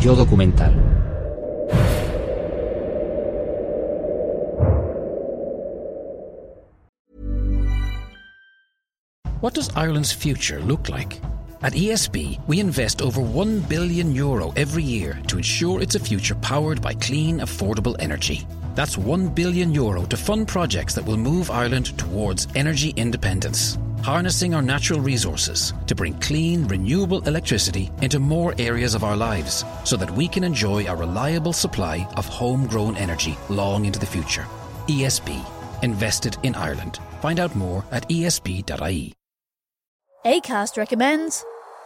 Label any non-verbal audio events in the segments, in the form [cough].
Yo documental. What does Ireland's future look like? At ESB, we invest over 1 billion euro every year to ensure it's a future powered by clean, affordable energy. That's 1 billion euro to fund projects that will move Ireland towards energy independence, harnessing our natural resources to bring clean, renewable electricity into more areas of our lives so that we can enjoy a reliable supply of homegrown energy long into the future. ESB, invested in Ireland. Find out more at esb.ie. ACAST recommends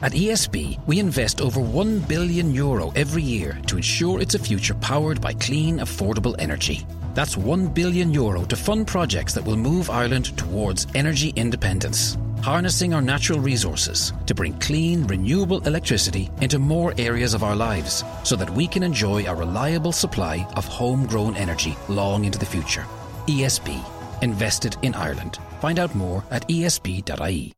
At ESB, we invest over 1 billion euro every year to ensure it's a future powered by clean, affordable energy. That's 1 billion euro to fund projects that will move Ireland towards energy independence, harnessing our natural resources to bring clean, renewable electricity into more areas of our lives so that we can enjoy a reliable supply of homegrown energy long into the future. ESB, invested in Ireland. Find out more at esb.ie.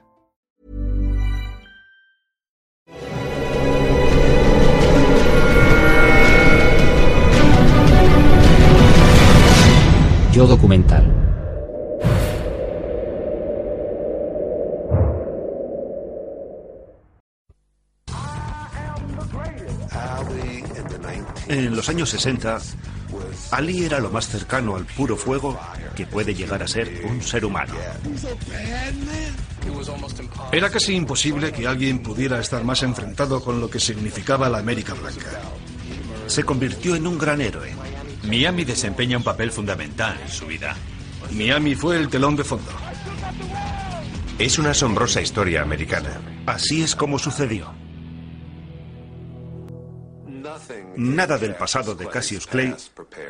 Yo documental. En los años 60, Ali era lo más cercano al puro fuego que puede llegar a ser un ser humano. Era casi imposible que alguien pudiera estar más enfrentado con lo que significaba la América Blanca. Se convirtió en un gran héroe. Miami desempeña un papel fundamental en su vida. Miami fue el telón de fondo. Es una asombrosa historia americana. Así es como sucedió. Nada del pasado de Cassius Clay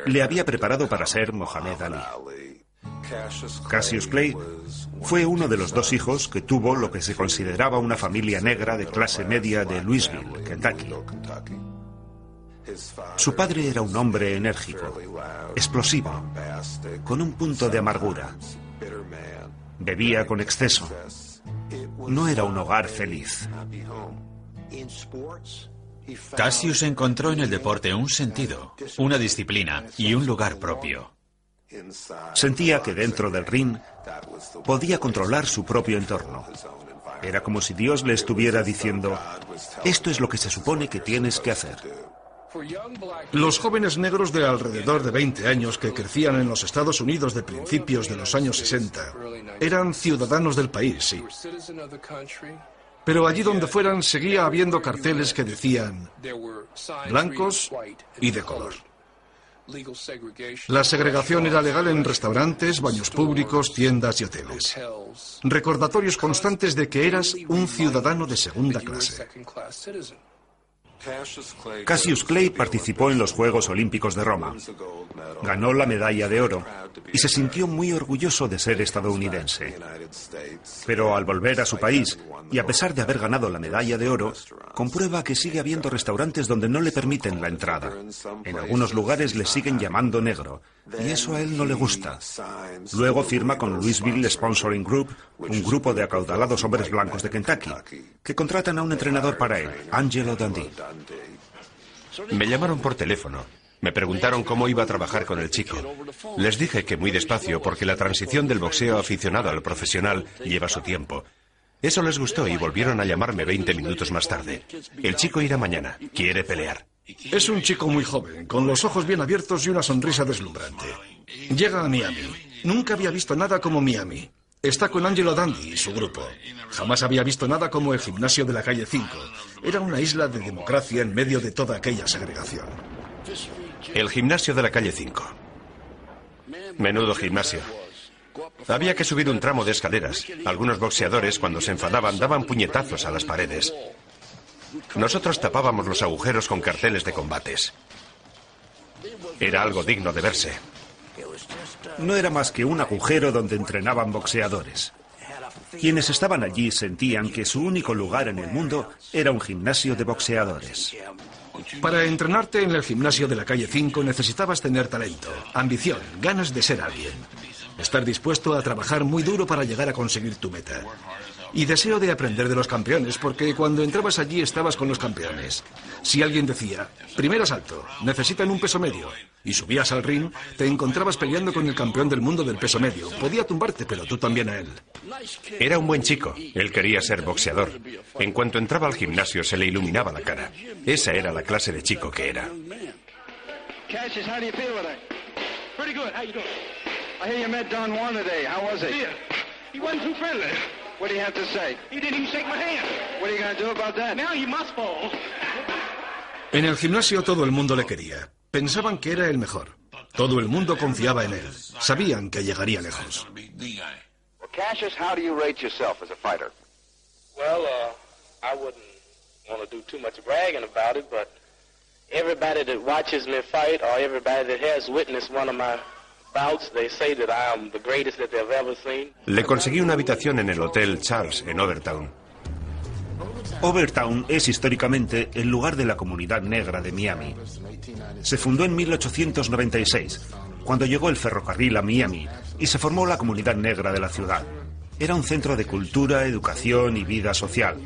le había preparado para ser Mohamed Ali. Cassius Clay fue uno de los dos hijos que tuvo lo que se consideraba una familia negra de clase media de Louisville, Kentucky. Su padre era un hombre enérgico, explosivo, con un punto de amargura. Bebía con exceso. No era un hogar feliz. Cassius encontró en el deporte un sentido, una disciplina y un lugar propio. Sentía que dentro del ring podía controlar su propio entorno. Era como si Dios le estuviera diciendo, esto es lo que se supone que tienes que hacer. Los jóvenes negros de alrededor de 20 años que crecían en los Estados Unidos de principios de los años 60 eran ciudadanos del país, sí. Pero allí donde fueran seguía habiendo carteles que decían blancos y de color. La segregación era legal en restaurantes, baños públicos, tiendas y hoteles. Recordatorios constantes de que eras un ciudadano de segunda clase. Cassius Clay participó en los Juegos Olímpicos de Roma. Ganó la medalla de oro y se sintió muy orgulloso de ser estadounidense. Pero al volver a su país, y a pesar de haber ganado la medalla de oro, comprueba que sigue habiendo restaurantes donde no le permiten la entrada. En algunos lugares le siguen llamando negro, y eso a él no le gusta. Luego firma con Louisville Sponsoring Group, un grupo de acaudalados hombres blancos de Kentucky, que contratan a un entrenador para él, Angelo Dundee. Me llamaron por teléfono. Me preguntaron cómo iba a trabajar con el chico. Les dije que muy despacio porque la transición del boxeo aficionado al profesional lleva su tiempo. Eso les gustó y volvieron a llamarme 20 minutos más tarde. El chico irá mañana. Quiere pelear. Es un chico muy joven, con los ojos bien abiertos y una sonrisa deslumbrante. Llega a Miami. Nunca había visto nada como Miami. Está con Angelo Dandy y su grupo. Jamás había visto nada como el gimnasio de la calle 5. Era una isla de democracia en medio de toda aquella segregación. El gimnasio de la calle 5. Menudo gimnasio. Había que subir un tramo de escaleras. Algunos boxeadores, cuando se enfadaban, daban puñetazos a las paredes. Nosotros tapábamos los agujeros con carteles de combates. Era algo digno de verse. No era más que un agujero donde entrenaban boxeadores. Quienes estaban allí sentían que su único lugar en el mundo era un gimnasio de boxeadores. Para entrenarte en el gimnasio de la calle 5 necesitabas tener talento, ambición, ganas de ser alguien. Estar dispuesto a trabajar muy duro para llegar a conseguir tu meta. Y deseo de aprender de los campeones, porque cuando entrabas allí estabas con los campeones. Si alguien decía, primer asalto, necesitan un peso medio, y subías al ring, te encontrabas peleando con el campeón del mundo del peso medio. Podía tumbarte, pero tú también a él. Era un buen chico. Él quería ser boxeador. En cuanto entraba al gimnasio se le iluminaba la cara. Esa era la clase de chico que era. What do you have to say? He didn't even shake my hand. What are you going to do about that? Now you must fall. En el gimnasio todo el mundo le quería. Pensaban que era el mejor. Todo el mundo confiaba en él. Sabían que llegaría lejos. Well, Cassius, how do you rate yourself as a fighter? Well, uh, I wouldn't want to do too much bragging about it, but everybody that watches me fight or everybody that has witnessed one of my le conseguí una habitación en el Hotel Charles, en Overtown. Overtown es históricamente el lugar de la comunidad negra de Miami. Se fundó en 1896, cuando llegó el ferrocarril a Miami y se formó la comunidad negra de la ciudad. Era un centro de cultura, educación y vida social.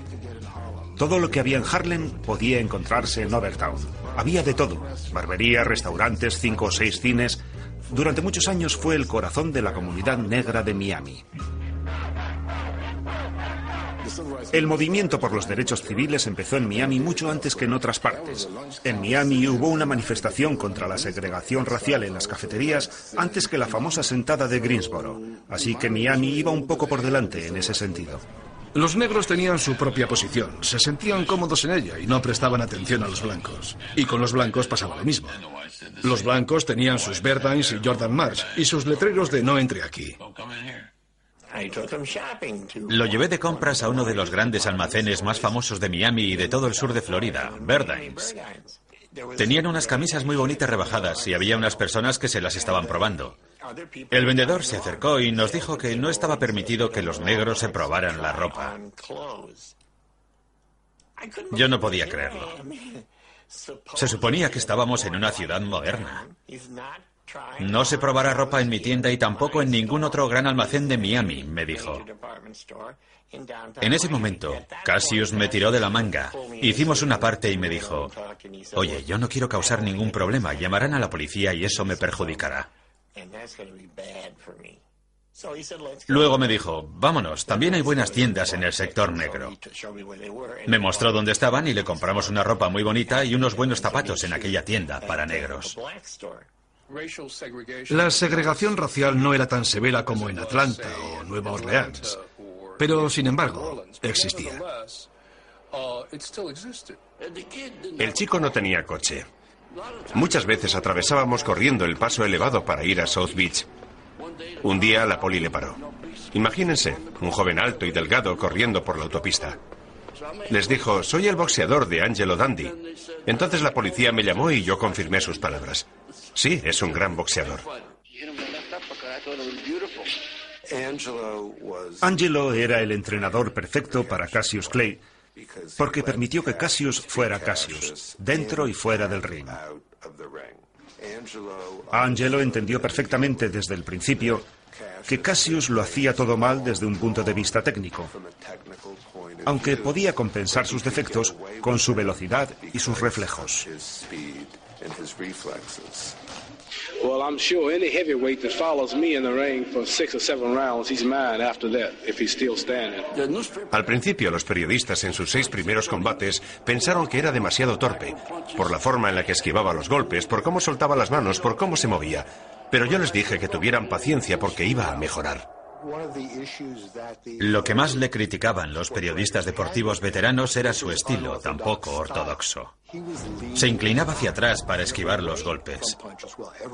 Todo lo que había en Harlem podía encontrarse en Overtown. Había de todo, barberías, restaurantes, cinco o seis cines, durante muchos años fue el corazón de la comunidad negra de Miami. El movimiento por los derechos civiles empezó en Miami mucho antes que en otras partes. En Miami hubo una manifestación contra la segregación racial en las cafeterías antes que la famosa sentada de Greensboro, así que Miami iba un poco por delante en ese sentido. Los negros tenían su propia posición, se sentían cómodos en ella y no prestaban atención a los blancos. Y con los blancos pasaba lo mismo. Los blancos tenían sus Berdines y Jordan Marsh y sus letreros de no entre aquí. Lo llevé de compras a uno de los grandes almacenes más famosos de Miami y de todo el sur de Florida, Berdines. Tenían unas camisas muy bonitas rebajadas y había unas personas que se las estaban probando. El vendedor se acercó y nos dijo que no estaba permitido que los negros se probaran la ropa. Yo no podía creerlo. Se suponía que estábamos en una ciudad moderna. No se probará ropa en mi tienda y tampoco en ningún otro gran almacén de Miami, me dijo. En ese momento, Cassius me tiró de la manga. Hicimos una parte y me dijo, oye, yo no quiero causar ningún problema, llamarán a la policía y eso me perjudicará. Luego me dijo, vámonos, también hay buenas tiendas en el sector negro. Me mostró dónde estaban y le compramos una ropa muy bonita y unos buenos zapatos en aquella tienda para negros. La segregación racial no era tan severa como en Atlanta o Nueva Orleans, pero sin embargo existía. El chico no tenía coche. Muchas veces atravesábamos corriendo el paso elevado para ir a South Beach. Un día la poli le paró. Imagínense, un joven alto y delgado corriendo por la autopista. Les dijo, soy el boxeador de Angelo Dandy. Entonces la policía me llamó y yo confirmé sus palabras. Sí, es un gran boxeador. Angelo era el entrenador perfecto para Cassius Clay porque permitió que Cassius fuera Cassius, dentro y fuera del ring. Angelo entendió perfectamente desde el principio que Cassius lo hacía todo mal desde un punto de vista técnico, aunque podía compensar sus defectos con su velocidad y sus reflejos. Well, I'm sure any heavyweight that follows me in the ring for six or seven rounds, he's mine after that, if he's still standing. Al principio, los periodistas en sus seis primeros combates pensaron que era demasiado torpe, por la forma en la que esquivaba los golpes, por cómo soltaba las manos, por cómo se movía. Pero yo les dije que tuvieran paciencia porque iba a mejorar. Lo que más le criticaban los periodistas deportivos veteranos era su estilo, tampoco ortodoxo. Se inclinaba hacia atrás para esquivar los golpes.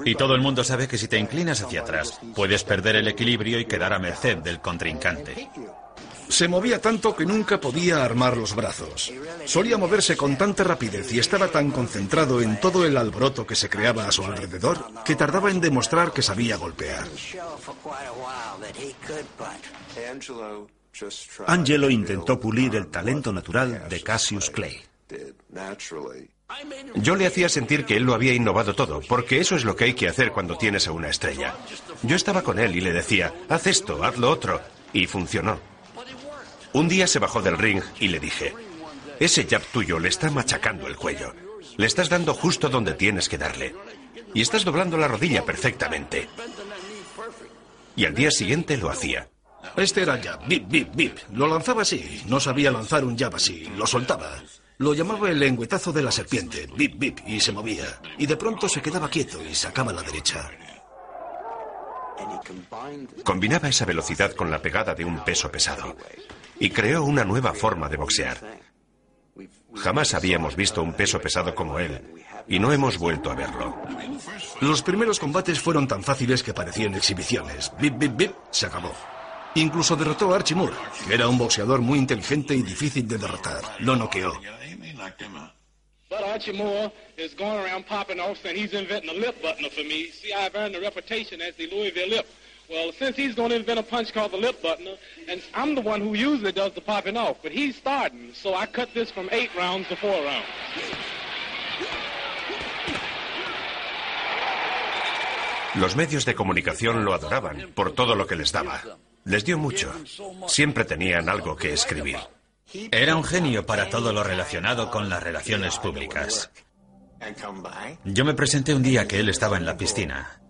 Y todo el mundo sabe que si te inclinas hacia atrás, puedes perder el equilibrio y quedar a merced del contrincante. Se movía tanto que nunca podía armar los brazos. Solía moverse con tanta rapidez y estaba tan concentrado en todo el alboroto que se creaba a su alrededor que tardaba en demostrar que sabía golpear. Angelo intentó pulir el talento natural de Cassius Clay. Yo le hacía sentir que él lo había innovado todo, porque eso es lo que hay que hacer cuando tienes a una estrella. Yo estaba con él y le decía, haz esto, haz lo otro, y funcionó. Un día se bajó del ring y le dije, ese jab tuyo le está machacando el cuello. Le estás dando justo donde tienes que darle. Y estás doblando la rodilla perfectamente. Y al día siguiente lo hacía. Este era jab, bip, bip, bip. Lo lanzaba así. No sabía lanzar un jab así. Lo soltaba. Lo llamaba el lengüetazo de la serpiente, bip, bip, y se movía. Y de pronto se quedaba quieto y sacaba la derecha. Combinaba esa velocidad con la pegada de un peso pesado y creó una nueva forma de boxear. Jamás habíamos visto un peso pesado como él y no hemos vuelto a verlo. Los primeros combates fueron tan fáciles que parecían exhibiciones. Bip, bip, bip, se acabó. Incluso derrotó a Archie Moore, que era un boxeador muy inteligente y difícil de derrotar. Lo noqueó. But Archie Moore is going around popping off saying he's inventing a lip buttoner for me. See, I've earned a reputation as the Louisville lip. Well, since he's going to invent a punch called the lip buttoner, and I'm the one who usually does the popping off, but he's starting, so I cut this from eight rounds to four rounds. Los medios de comunicación lo adoraban por todo lo que les daba. Les dio mucho. Siempre tenían algo que escribir. Era un genio para todo lo relacionado con las relaciones públicas. Yo me presenté un día que él estaba en la piscina.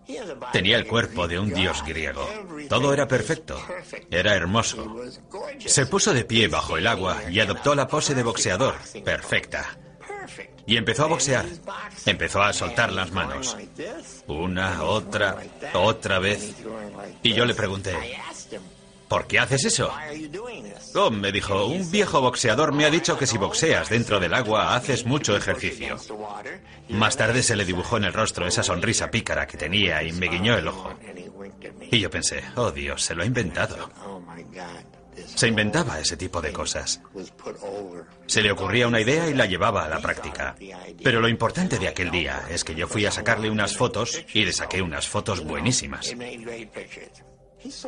Tenía el cuerpo de un dios griego. Todo era perfecto. Era hermoso. Se puso de pie bajo el agua y adoptó la pose de boxeador. Perfecta. Y empezó a boxear. Empezó a soltar las manos. Una, otra, otra vez. Y yo le pregunté, ¿por qué haces eso? Oh, me dijo, un viejo boxeador me ha dicho que si boxeas dentro del agua haces mucho ejercicio. Más tarde se le dibujó en el rostro esa sonrisa pícara que tenía y me guiñó el ojo. Y yo pensé, oh Dios, se lo ha inventado. Se inventaba ese tipo de cosas. Se le ocurría una idea y la llevaba a la práctica. Pero lo importante de aquel día es que yo fui a sacarle unas fotos y le saqué unas fotos buenísimas.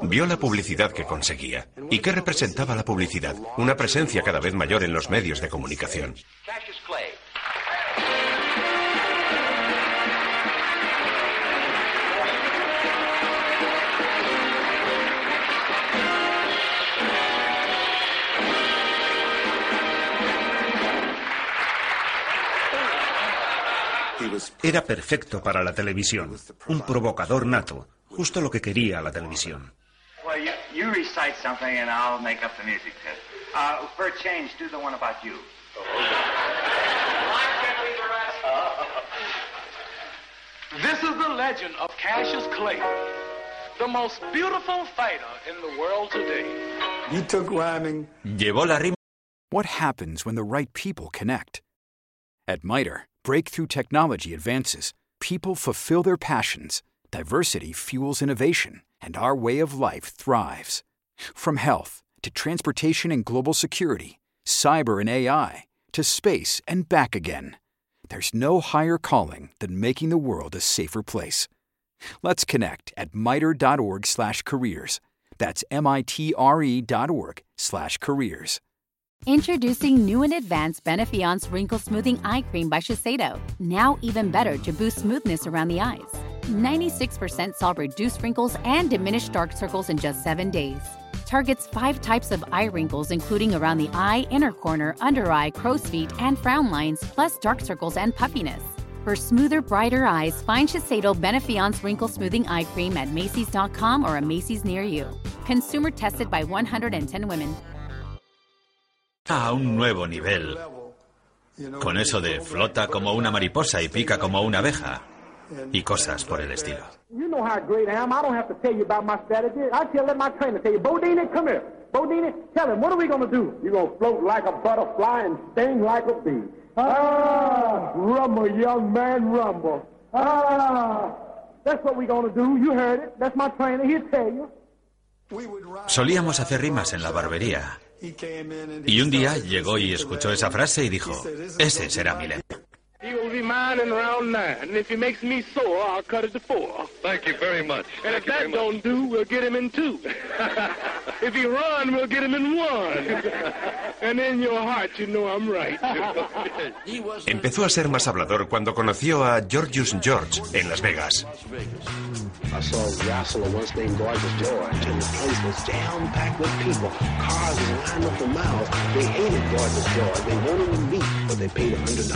Vio la publicidad que conseguía. ¿Y qué representaba la publicidad? Una presencia cada vez mayor en los medios de comunicación. Era perfecto para la televisión, un provocador nato, justo lo que quería la televisión. Well, you, you recite something and I'll make up the music to it. Uh, for a change, do the one about you. [laughs] This is the legend of Cassius Clay, the most beautiful fighter in the world today. You took rhyming. Llevó la rima. What happens when the right people connect? At MITRE, breakthrough technology advances, people fulfill their passions, diversity fuels innovation, and our way of life thrives. From health to transportation and global security, cyber and AI, to space and back again, there's no higher calling than making the world a safer place. Let's connect at miter.org/careers. That's m-i-t-r-e dot org slash careers. Introducing new and advanced Benefiance Wrinkle Smoothing Eye Cream by Shiseido. Now even better to boost smoothness around the eyes. 96% solve reduced wrinkles and diminished dark circles in just seven days. Targets five types of eye wrinkles, including around the eye, inner corner, under eye, crow's feet, and frown lines, plus dark circles and puffiness. For smoother, brighter eyes, find Shiseido Benefiance Wrinkle Smoothing Eye Cream at Macy's.com or a Macy's near you. Consumer tested by 110 women. A un nuevo nivel. Con eso de flota como una mariposa y pica como una abeja. Y cosas por el estilo. You know how great I am. I don't have to tell you about my strategy. I tell let my trainer tell you. Bodine, come here. Bodine, tell him, what are we going to do? You're going to float like a butterfly and sting like a bee. Rumble, young man, rumble. That's what we're going to do. You heard it. That's my trainer. He'll tell you. Solíamos hacer rimas en la barbería. Y un día llegó y escuchó esa frase y dijo, ese será mi lema. He will be mine in round nine. And if he makes me sore, I'll cut it to four. Thank you very much. And Thank if that don't do, we'll get him in two. [laughs] if he run, we'll get him in one. and in your heart, you know I'm right. [laughs] Empezó a ser más hablador cuando conoció a Georgius George en Las Vegas. I saw a wrestler once named Gorgeous George, and the place was jam packed with people. Cars lined up for miles. They hated Gorgeous George. They wanted to meet, but they paid a hundred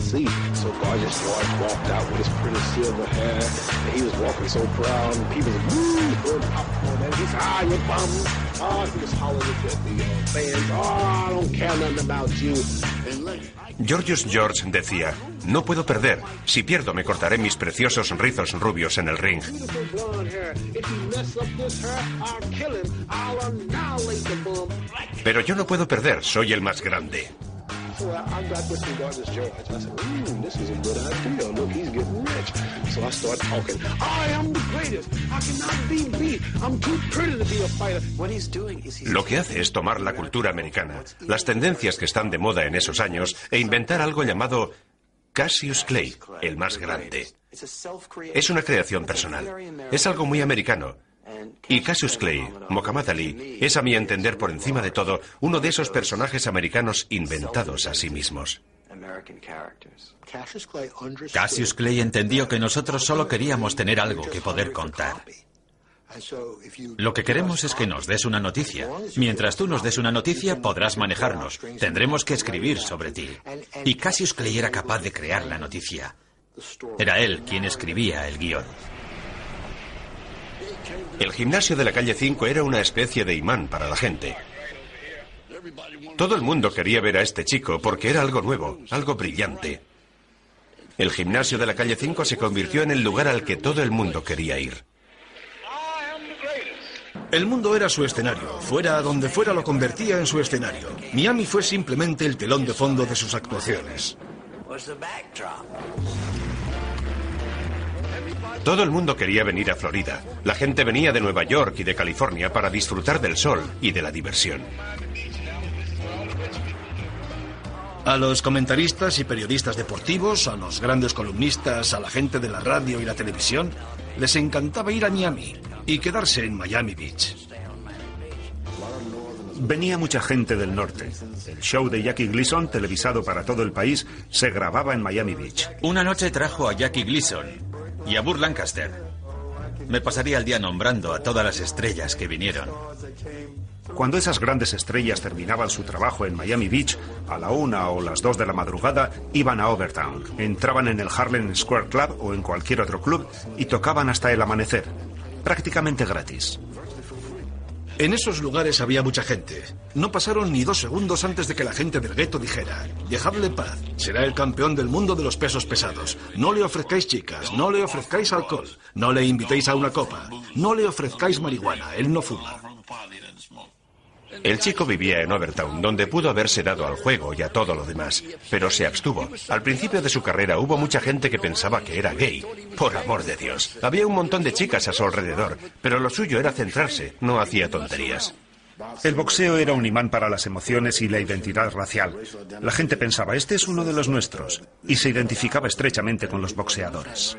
seat. So Gorgeous George walked out with his pretty silver hair, and he was walking so proud, and people was woo, throwing popcorn at him. He said, "Ah, you bums!" Ah, he was hollering at the uh, fans. "Ah, I don't care nothing about you." And look, Georgius George decía, no puedo perder. Si pierdo me cortaré mis preciosos rizos rubios en el ring. bum. Pero yo no puedo perder, soy el más grande. So I, got this from Gorgeous George. I said, ooh, this is a good idea. Look, he's getting rich. So I start talking. I am the greatest. I cannot be beat. I'm too pretty to be a fighter. What he's doing is he's... Lo que hace es tomar la cultura americana, las tendencias que están de moda en esos años, e inventar algo llamado Cassius Clay, el más grande. Es una creación personal. Es algo muy americano. Y Cassius Clay, Muhammad Ali, es a mi entender por encima de todo uno de esos personajes americanos inventados a sí mismos. Cassius Clay entendió que nosotros solo queríamos tener algo que poder contar. Lo que queremos es que nos des una noticia. Mientras tú nos des una noticia, podrás manejarnos. Tendremos que escribir sobre ti. Y Cassius Clay era capaz de crear la noticia. Era él quien escribía el guion. El gimnasio de la calle 5 era una especie de imán para la gente. Todo el mundo quería ver a este chico porque era algo nuevo, algo brillante. El gimnasio de la calle 5 se convirtió en el lugar al que todo el mundo quería ir. El mundo era su escenario. Fuera a donde fuera lo convertía en su escenario. Miami fue simplemente el telón de fondo de sus actuaciones. Todo el mundo quería venir a Florida. La gente venía de Nueva York y de California para disfrutar del sol y de la diversión. A los comentaristas y periodistas deportivos, a los grandes columnistas, a la gente de la radio y la televisión, les encantaba ir a Miami y quedarse en Miami Beach. Venía mucha gente del norte. El show de Jackie Gleason, televisado para todo el país, se grababa en Miami Beach. Una noche trajo a Jackie Gleason y a Burt Lancaster. Me pasaría el día nombrando a todas las estrellas que vinieron. Cuando esas grandes estrellas terminaban su trabajo en Miami Beach, a la una o las dos de la madrugada iban a Overtown, entraban en el Harlem Square Club o en cualquier otro club y tocaban hasta el amanecer, prácticamente gratis. En esos lugares había mucha gente. No pasaron ni dos segundos antes de que la gente del gueto dijera, dejadle paz, será el campeón del mundo de los pesos pesados. No le ofrezcáis chicas, no le ofrezcáis alcohol, no le invitéis a una copa, no le ofrezcáis marihuana, él no fuma. El chico vivía en Overtown, donde pudo haberse dado al juego y a todo lo demás, pero se abstuvo. Al principio de su carrera hubo mucha gente que pensaba que era gay. Por amor de Dios. Había un montón de chicas a su alrededor, pero lo suyo era centrarse, no hacía tonterías. El boxeo era un imán para las emociones y la identidad racial. La gente pensaba, este es uno de los nuestros, y se identificaba estrechamente con los boxeadores.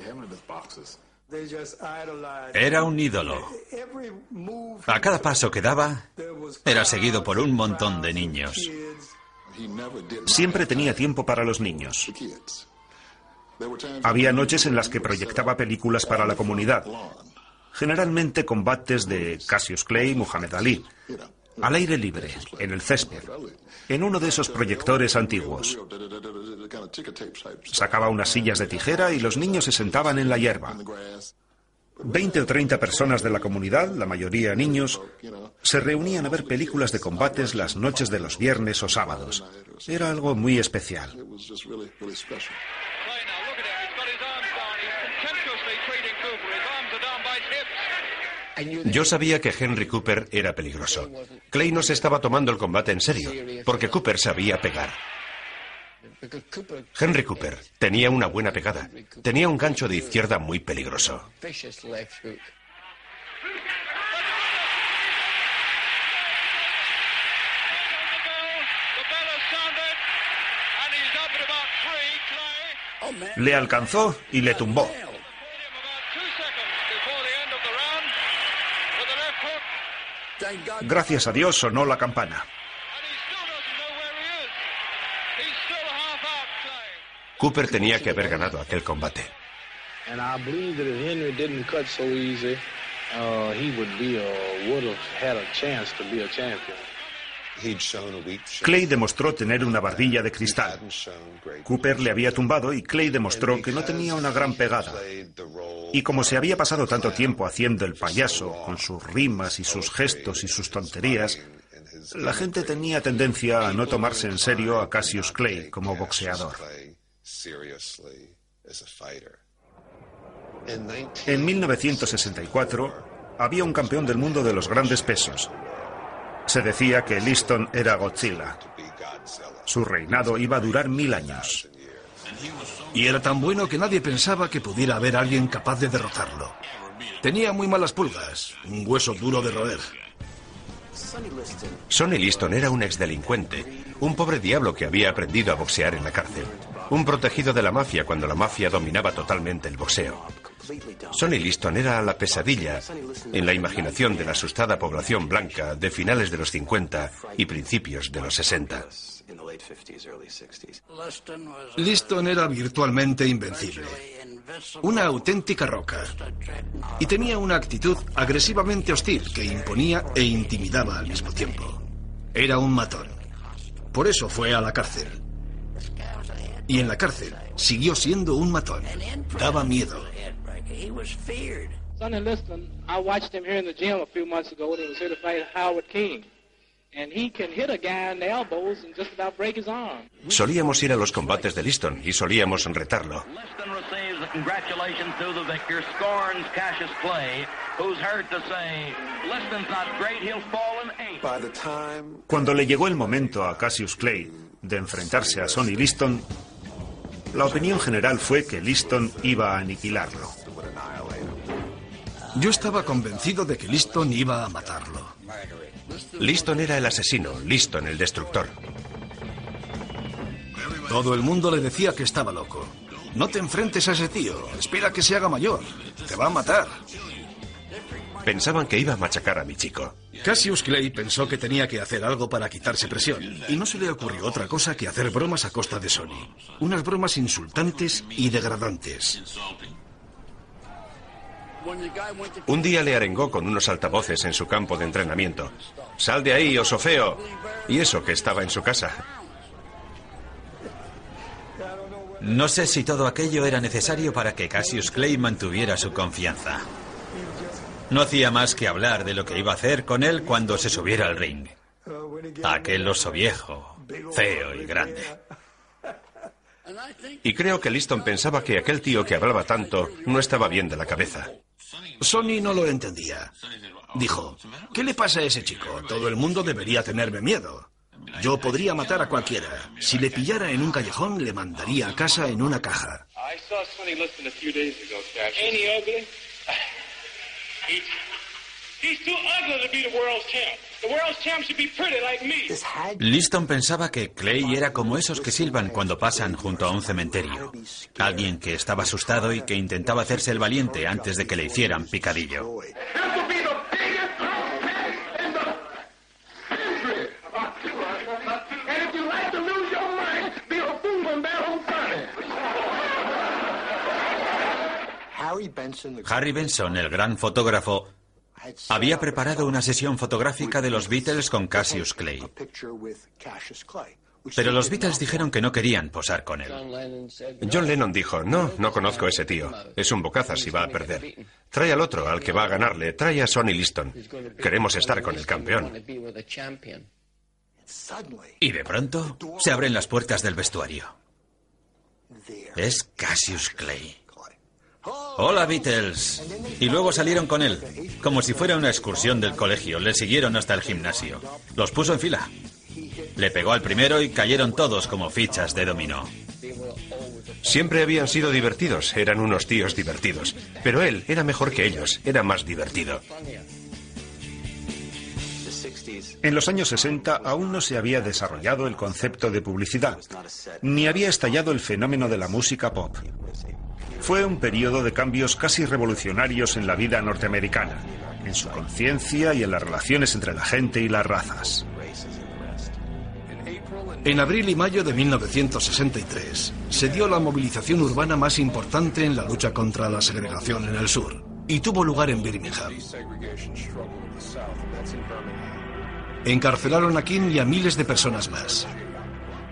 Era un ídolo. A cada paso que daba, era seguido por un montón de niños. Siempre tenía tiempo para los niños. Había noches en las que proyectaba películas para la comunidad, generalmente combates de Cassius Clay y Muhammad Ali, al aire libre, en el césped, en uno de esos proyectores antiguos. Sacaba unas sillas de tijera y los niños se sentaban en la hierba. Veinte o treinta personas de la comunidad, la mayoría niños, se reunían a ver películas de combates las noches de los viernes o sábados. Era algo muy especial. Yo sabía que Henry Cooper era peligroso. Clay no se estaba tomando el combate en serio, porque Cooper sabía pegar. Henry Cooper tenía una buena pegada. Tenía un gancho de izquierda muy peligroso. Le alcanzó y le tumbó. Gracias a Dios sonó la campana. Cooper tenía que haber ganado aquel combate. Uh. Clay demostró tener una barbilla de cristal. Cooper le había tumbado y Clay demostró que no tenía una gran pegada. Y como se había pasado tanto tiempo haciendo el payaso, con sus rimas y sus gestos y sus tonterías, la gente tenía tendencia a no tomarse en serio a Cassius Clay como boxeador. En 1964 había un campeón del mundo de los grandes pesos, se decía que Liston era Godzilla. Su reinado iba a durar mil años. Y era tan bueno que nadie pensaba que pudiera haber alguien capaz de derrotarlo. Tenía muy malas pulgas, un hueso duro de roer. Sonny Liston era un exdelincuente, un pobre diablo que había aprendido a boxear en la cárcel. Un protegido de la mafia cuando la mafia dominaba totalmente el boxeo. Sonny Liston era la pesadilla en la imaginación de la asustada población blanca de finales de los 50 y principios de los 60. Liston era virtualmente invencible, una auténtica roca, y tenía una actitud agresivamente hostil que imponía e intimidaba al mismo tiempo. Era un matón. Por eso fue a la cárcel. Y en la cárcel siguió siendo un matón. Daba miedo. Sonny Liston, I watched him here in the gym a few months ago when he was here to fight Howard King. And he can hit a guy in the elbows and just about break his arm. Solíamos ir a los combates de Liston y solíamos retarlo. Liston receives the congratulations to the victor, scorns Cassius Clay, who's heard to say, Liston's not great, he'll fall in eight. Cuando le llegó el momento a Cassius Clay de enfrentarse a Sonny Liston, la opinión general fue que Liston iba a aniquilarlo. Yo estaba convencido de que Liston iba a matarlo. Liston era el asesino, Liston el destructor. Todo el mundo le decía que estaba loco. No te enfrentes a ese tío, espera que se haga mayor. Te va a matar. Pensaban que iba a machacar a mi chico. Cassius Clay pensó que tenía que hacer algo para quitarse presión, y no se le ocurrió otra cosa que hacer bromas a costa de Sony. Unas bromas insultantes y degradantes. Un día le arengó con unos altavoces en su campo de entrenamiento. Sal de ahí, oso feo. Y eso que estaba en su casa. No sé si todo aquello era necesario para que Cassius Clay mantuviera su confianza. No hacía más que hablar de lo que iba a hacer con él cuando se subiera al ring. Aquel oso viejo, feo y grande. Y creo que Liston pensaba que aquel tío que hablaba tanto no estaba bien de la cabeza. Sonny no lo entendía. Dijo, ¿qué le pasa a ese chico? Todo el mundo debería tenerme miedo. Yo podría matar a cualquiera. Si le pillara en un callejón, le mandaría a casa en una caja. Liston pensaba que Clay era como esos que silban cuando pasan junto a un cementerio. Alguien que estaba asustado y que intentaba hacerse el valiente antes de que le hicieran picadillo. Harry Benson, el gran fotógrafo, había preparado una sesión fotográfica de los Beatles con Cassius Clay. Pero los Beatles dijeron que no querían posar con él. John Lennon dijo, no, no conozco a ese tío. Es un bocazas y va a perder. Trae al otro, al que va a ganarle. Trae a Sonny Liston. Queremos estar con el campeón. Y de pronto se abren las puertas del vestuario. Es Cassius Clay. Hola Beatles. Y luego salieron con él, como si fuera una excursión del colegio. Le siguieron hasta el gimnasio. Los puso en fila. Le pegó al primero y cayeron todos como fichas de dominó. Siempre habían sido divertidos, eran unos tíos divertidos. Pero él era mejor que ellos, era más divertido. En los años 60 aún no se había desarrollado el concepto de publicidad, ni había estallado el fenómeno de la música pop. Fue un periodo de cambios casi revolucionarios en la vida norteamericana, en su conciencia y en las relaciones entre la gente y las razas. En abril y mayo de 1963 se dio la movilización urbana más importante en la lucha contra la segregación en el sur y tuvo lugar en Birmingham. Encarcelaron a King y a miles de personas más.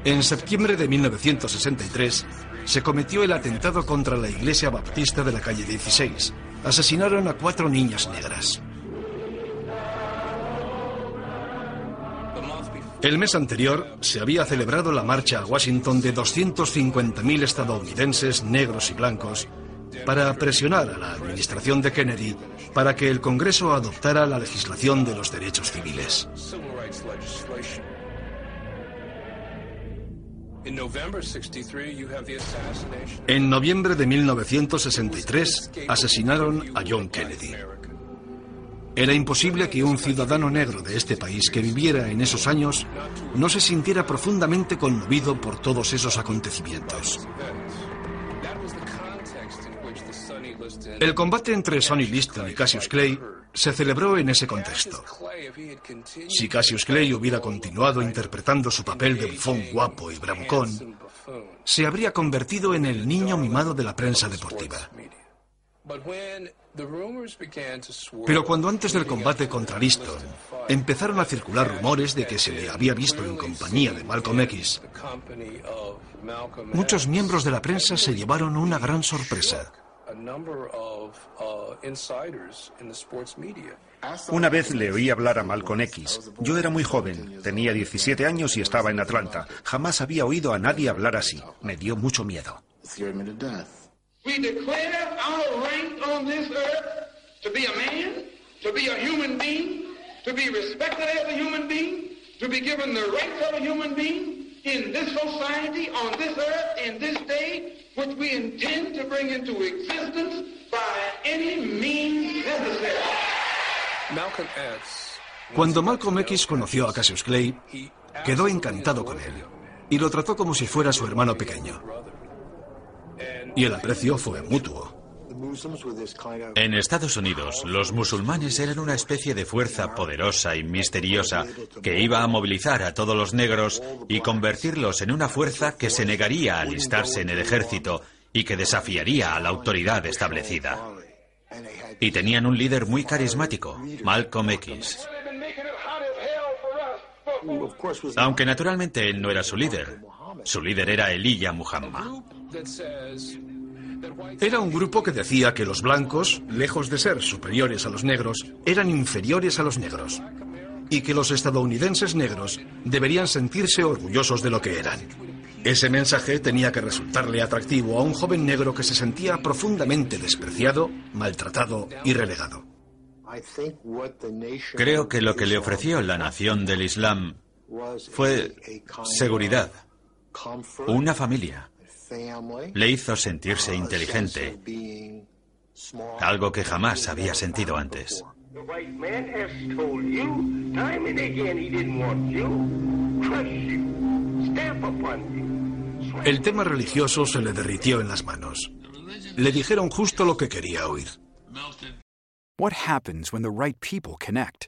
En septiembre de 1963 se cometió el atentado contra la iglesia baptista de la calle 16. Asesinaron a cuatro niñas negras. El mes anterior se había celebrado la marcha a Washington de 250.000 estadounidenses negros y blancos para presionar a la administración de Kennedy para que el Congreso adoptara la legislación de los derechos civiles. En noviembre de 1963 asesinaron a John Kennedy. Era imposible que un ciudadano negro de este país que viviera en esos años no se sintiera profundamente conmovido por todos esos acontecimientos. El combate entre Sonny Liston y Cassius Clay se celebró en ese contexto. Si Cassius Clay hubiera continuado interpretando su papel de bufón guapo y bravucón, se habría convertido en el niño mimado de la prensa deportiva. Pero cuando antes del combate contra Liston empezaron a circular rumores de que se le había visto en compañía de Malcolm X, muchos miembros de la prensa se llevaron una gran sorpresa. Una vez le oí hablar a Malcolm X. Yo era muy joven, tenía 17 años y estaba en Atlanta. Jamás había oído a nadie hablar así. Me dio mucho miedo. We declare our right on this earth to be a man, to be a human being, to be respected as a human being, to be given the rights of a human being in this society, on this earth, in this day, which we intend to bring into existence by any means necessary. Malcolm X. Cuando Malcolm X conoció a Cassius Clay, quedó encantado con él y lo trató como si fuera su hermano pequeño. Y el aprecio fue mutuo. En Estados Unidos, los musulmanes eran una especie de fuerza poderosa y misteriosa que iba a movilizar a todos los negros y convertirlos en una fuerza que se negaría a alistarse en el ejército y que desafiaría a la autoridad establecida. Y tenían un líder muy carismático, Malcolm X. Aunque naturalmente él no era su líder. Su líder era Elijah Muhammad. Era un grupo que decía que los blancos, lejos de ser superiores a los negros, eran inferiores a los negros. Y que los estadounidenses negros deberían sentirse orgullosos de lo que eran. Ese mensaje tenía que resultarle atractivo a un joven negro que se sentía profundamente despreciado, maltratado y relegado. Creo que lo que le ofreció la nación del Islam fue seguridad, una familia. Le hizo sentirse inteligente, algo que jamás había sentido antes. El tema religioso se le derritió en las manos. Le dijeron justo lo que quería oír. What happens when the right people connect?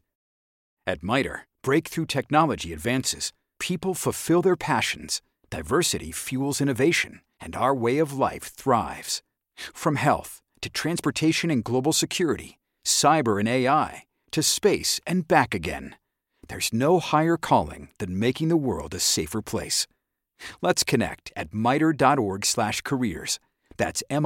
At MITRE, breakthrough technology advances, people fulfill their passions, diversity fuels innovation, and our way of life thrives. From health to transportation and global security, cyber and AI, to space and back again, there's no higher calling than making the world a safer place. Let's connect at mitre.org/careers. That's m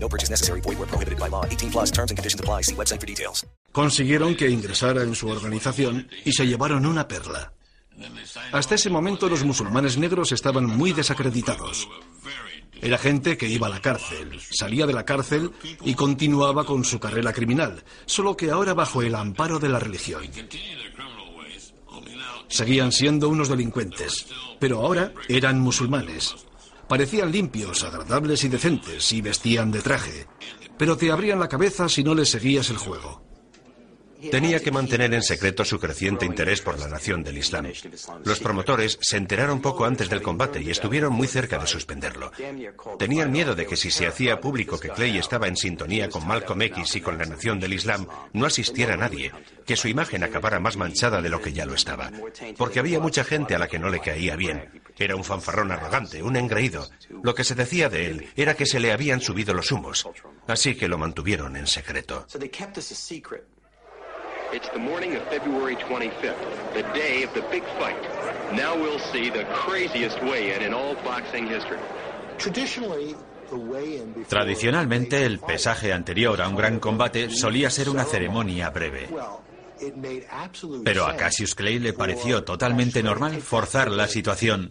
No purchase necessary. Void prohibited by law. 18 plus and conditions apply. See website for details. Consiguieron que ingresara en su organización y se llevaron una perla. Hasta ese momento los musulmanes negros estaban muy desacreditados. Era gente que iba a la cárcel, salía de la cárcel y continuaba con su carrera criminal, solo que ahora bajo el amparo de la religión. Seguían siendo unos delincuentes, pero ahora eran musulmanes. Parecían limpios, agradables y decentes y vestían de traje, pero te abrían la cabeza si no les seguías el juego. Tenía que mantener en secreto su creciente interés por la nación del Islam. Los promotores se enteraron poco antes del combate y estuvieron muy cerca de suspenderlo. Tenían miedo de que si se hacía público que Clay estaba en sintonía con Malcolm X y con la nación del Islam, no asistiera nadie, que su imagen acabara más manchada de lo que ya lo estaba. Porque había mucha gente a la que no le caía bien. Era un fanfarrón arrogante, un engreído. Lo que se decía de él era que se le habían subido los humos. Así que lo mantuvieron en secreto. It's the morning of February 25th, the day of the big fight. Now we'll see the craziest weigh-in in all boxing history. Tradicionalmente, el pesaje anterior a un gran combate solía ser una ceremonia breve. Pero a Cassius Clay le pareció totalmente normal forzar la situación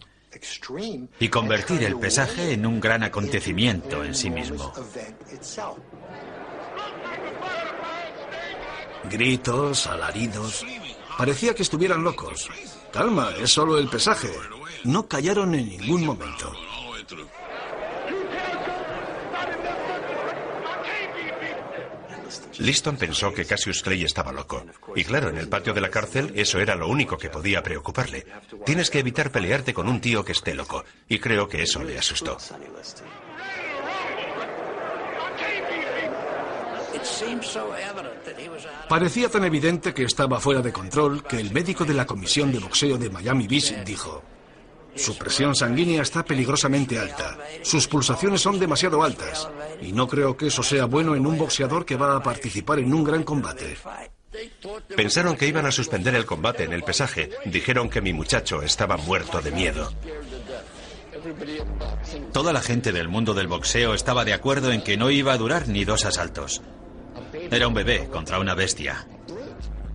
y convertir el pesaje en un gran acontecimiento en sí mismo. Gritos, alaridos. Parecía que estuvieran locos. Calma, es solo el pesaje. No callaron en ningún momento. Liston pensó que Cassius Clay estaba loco. Y claro, en el patio de la cárcel eso era lo único que podía preocuparle. Tienes que evitar pelearte con un tío que esté loco. Y creo que eso le asustó. Parecía tan evidente que estaba fuera de control que el médico de la comisión de boxeo de Miami Beach dijo, su presión sanguínea está peligrosamente alta, sus pulsaciones son demasiado altas, y no creo que eso sea bueno en un boxeador que va a participar en un gran combate. Pensaron que iban a suspender el combate en el pesaje. Dijeron que mi muchacho estaba muerto de miedo. Toda la gente del mundo del boxeo estaba de acuerdo en que no iba a durar ni dos asaltos. Era un bebé contra una bestia.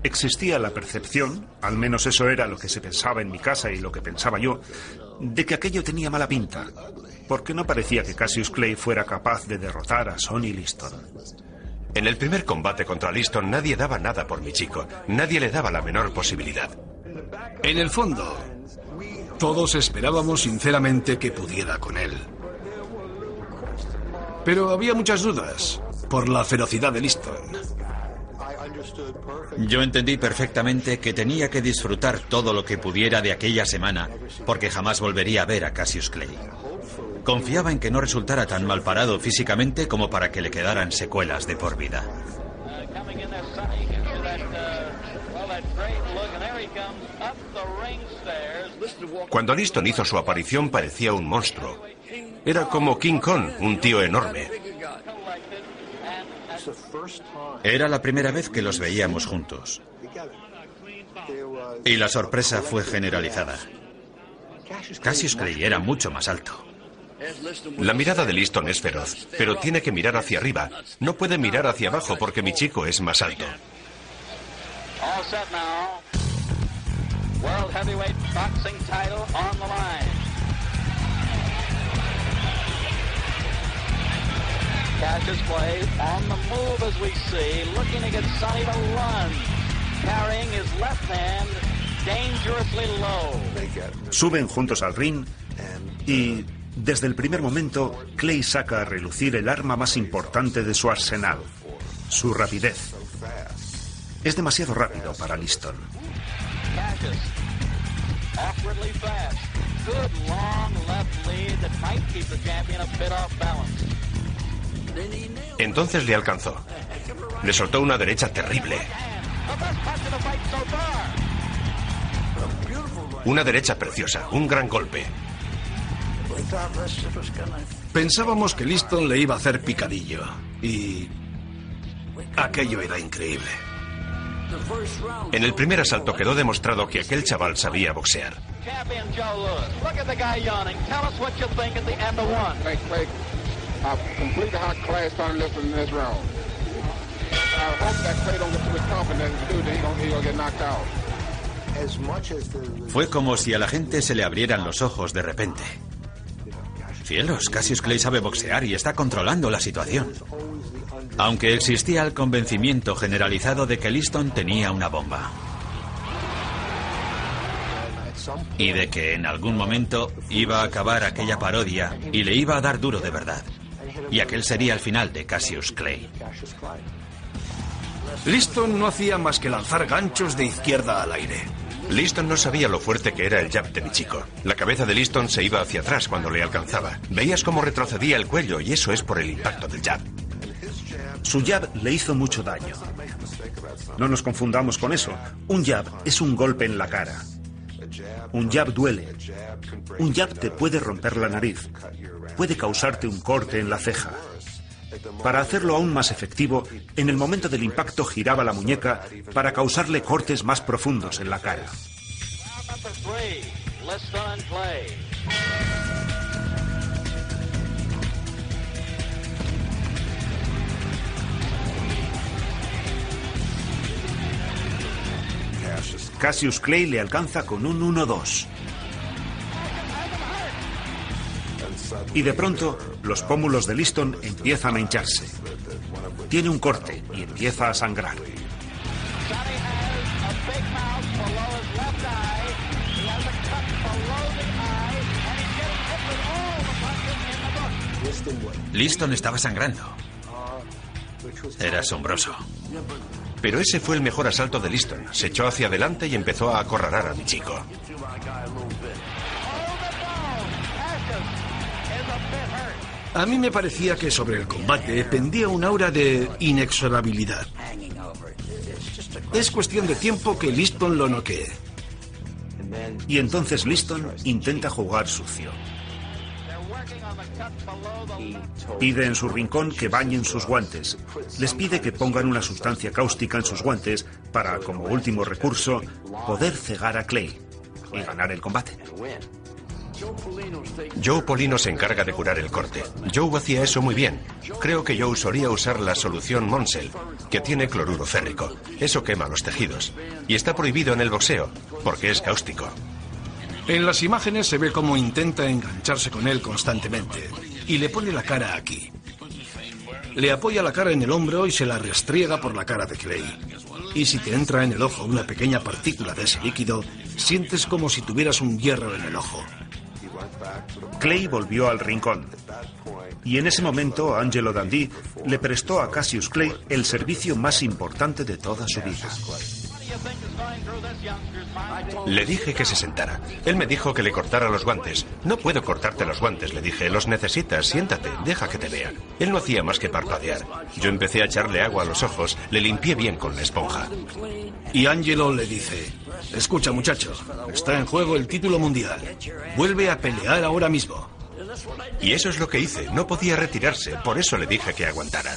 Existía la percepción, al menos eso era lo que se pensaba en mi casa y lo que pensaba yo, de que aquello tenía mala pinta, porque no parecía que Cassius Clay fuera capaz de derrotar a Sonny Liston. En el primer combate contra Liston nadie daba nada por mi chico, nadie le daba la menor posibilidad. En el fondo, todos esperábamos sinceramente que pudiera con él. Pero había muchas dudas por la ferocidad de Liston. Yo entendí perfectamente que tenía que disfrutar todo lo que pudiera de aquella semana, porque jamás volvería a ver a Cassius Clay. Confiaba en que no resultara tan mal parado físicamente como para que le quedaran secuelas de por vida. Cuando Liston hizo su aparición parecía un monstruo. Era como King Kong, un tío enorme. Era la primera vez que los veíamos juntos. Y la sorpresa fue generalizada. Cassius Clay era mucho más alto. La mirada de Liston es feroz, pero tiene que mirar hacia arriba. No puede mirar hacia abajo porque mi chico es más alto. All set now. World Heavyweight Boxing title on the line. Cassius Clay on the move as we see, looking to get Sonny to run. Carrying his left hand dangerously low. Suben juntos al ring y desde el primer momento Clay saca a relucir el arma más importante de su arsenal, su rapidez. Es demasiado rápido para Liston. Good long left lead that might keep the champion a bit off balance. Entonces le alcanzó. Le soltó una derecha terrible. Una derecha preciosa, un gran golpe. Pensábamos que Liston le iba a hacer picadillo. Y... Aquello era increíble. En el primer asalto quedó demostrado que aquel chaval sabía boxear. Completely in this round. I hope that Clay don't get too much confidence to do that he gonna, he gonna get knocked out. Fue como si a la gente se le abrieran los ojos de repente. Cielos, Cassius Clay sabe boxear y está controlando la situación. Aunque existía el convencimiento generalizado de que Liston tenía una bomba. Y de que en algún momento iba a acabar aquella parodia y le iba a dar duro de verdad. Y aquel sería el final de Cassius Clay. Liston no hacía más que lanzar ganchos de izquierda al aire. Liston no sabía lo fuerte que era el jab de mi chico. La cabeza de Liston se iba hacia atrás cuando le alcanzaba. Veías cómo retrocedía el cuello y eso es por el impacto del jab. Su jab le hizo mucho daño. No nos confundamos con eso. Un jab es un golpe en la cara. Un jab duele. Un jab te puede romper la nariz. Puede causarte un corte en la ceja. Para hacerlo aún más efectivo, en el momento del impacto giraba la muñeca para causarle cortes más profundos en la cara. Cassius Clay le alcanza con un 1-2. Y de pronto, los pómulos de Liston empiezan a hincharse. Tiene un corte y empieza a sangrar. Liston estaba sangrando. Era asombroso. Pero ese fue el mejor asalto de Liston. Se echó hacia adelante y empezó a acorralar a mi chico. A mí me parecía que sobre el combate pendía un aura de inexorabilidad. Es cuestión de tiempo que Liston lo noquee. Y entonces Liston intenta jugar sucio. Pide en su rincón que bañen sus guantes. Les pide que pongan una sustancia cáustica en sus guantes para, como último recurso, poder cegar a Clay y ganar el combate. Joe Polino se encarga de curar el corte. Joe hacía eso muy bien. Creo que Joe solía usar la solución Monsel, que tiene cloruro férrico. Eso quema los tejidos. Y está prohibido en el boxeo, porque es cáustico. En las imágenes se ve cómo intenta engancharse con él constantemente y le pone la cara aquí. Le apoya la cara en el hombro y se la restriega por la cara de Clay. Y si te entra en el ojo una pequeña partícula de ese líquido, sientes como si tuvieras un hierro en el ojo. Clay volvió al rincón. Y en ese momento Angelo Dandy le prestó a Cassius Clay el servicio más importante de toda su vida. Le dije que se sentara. Él me dijo que le cortara los guantes. No puedo cortarte los guantes, le dije. Los necesitas, siéntate, deja que te vean. Él no hacía más que parpadear. Yo empecé a echarle agua a los ojos, le limpié bien con la esponja. Y Angelo le dice, escucha muchacho, está en juego el título mundial. Vuelve a pelear ahora mismo. Y eso es lo que hice. No podía retirarse, por eso le dije que aguantara.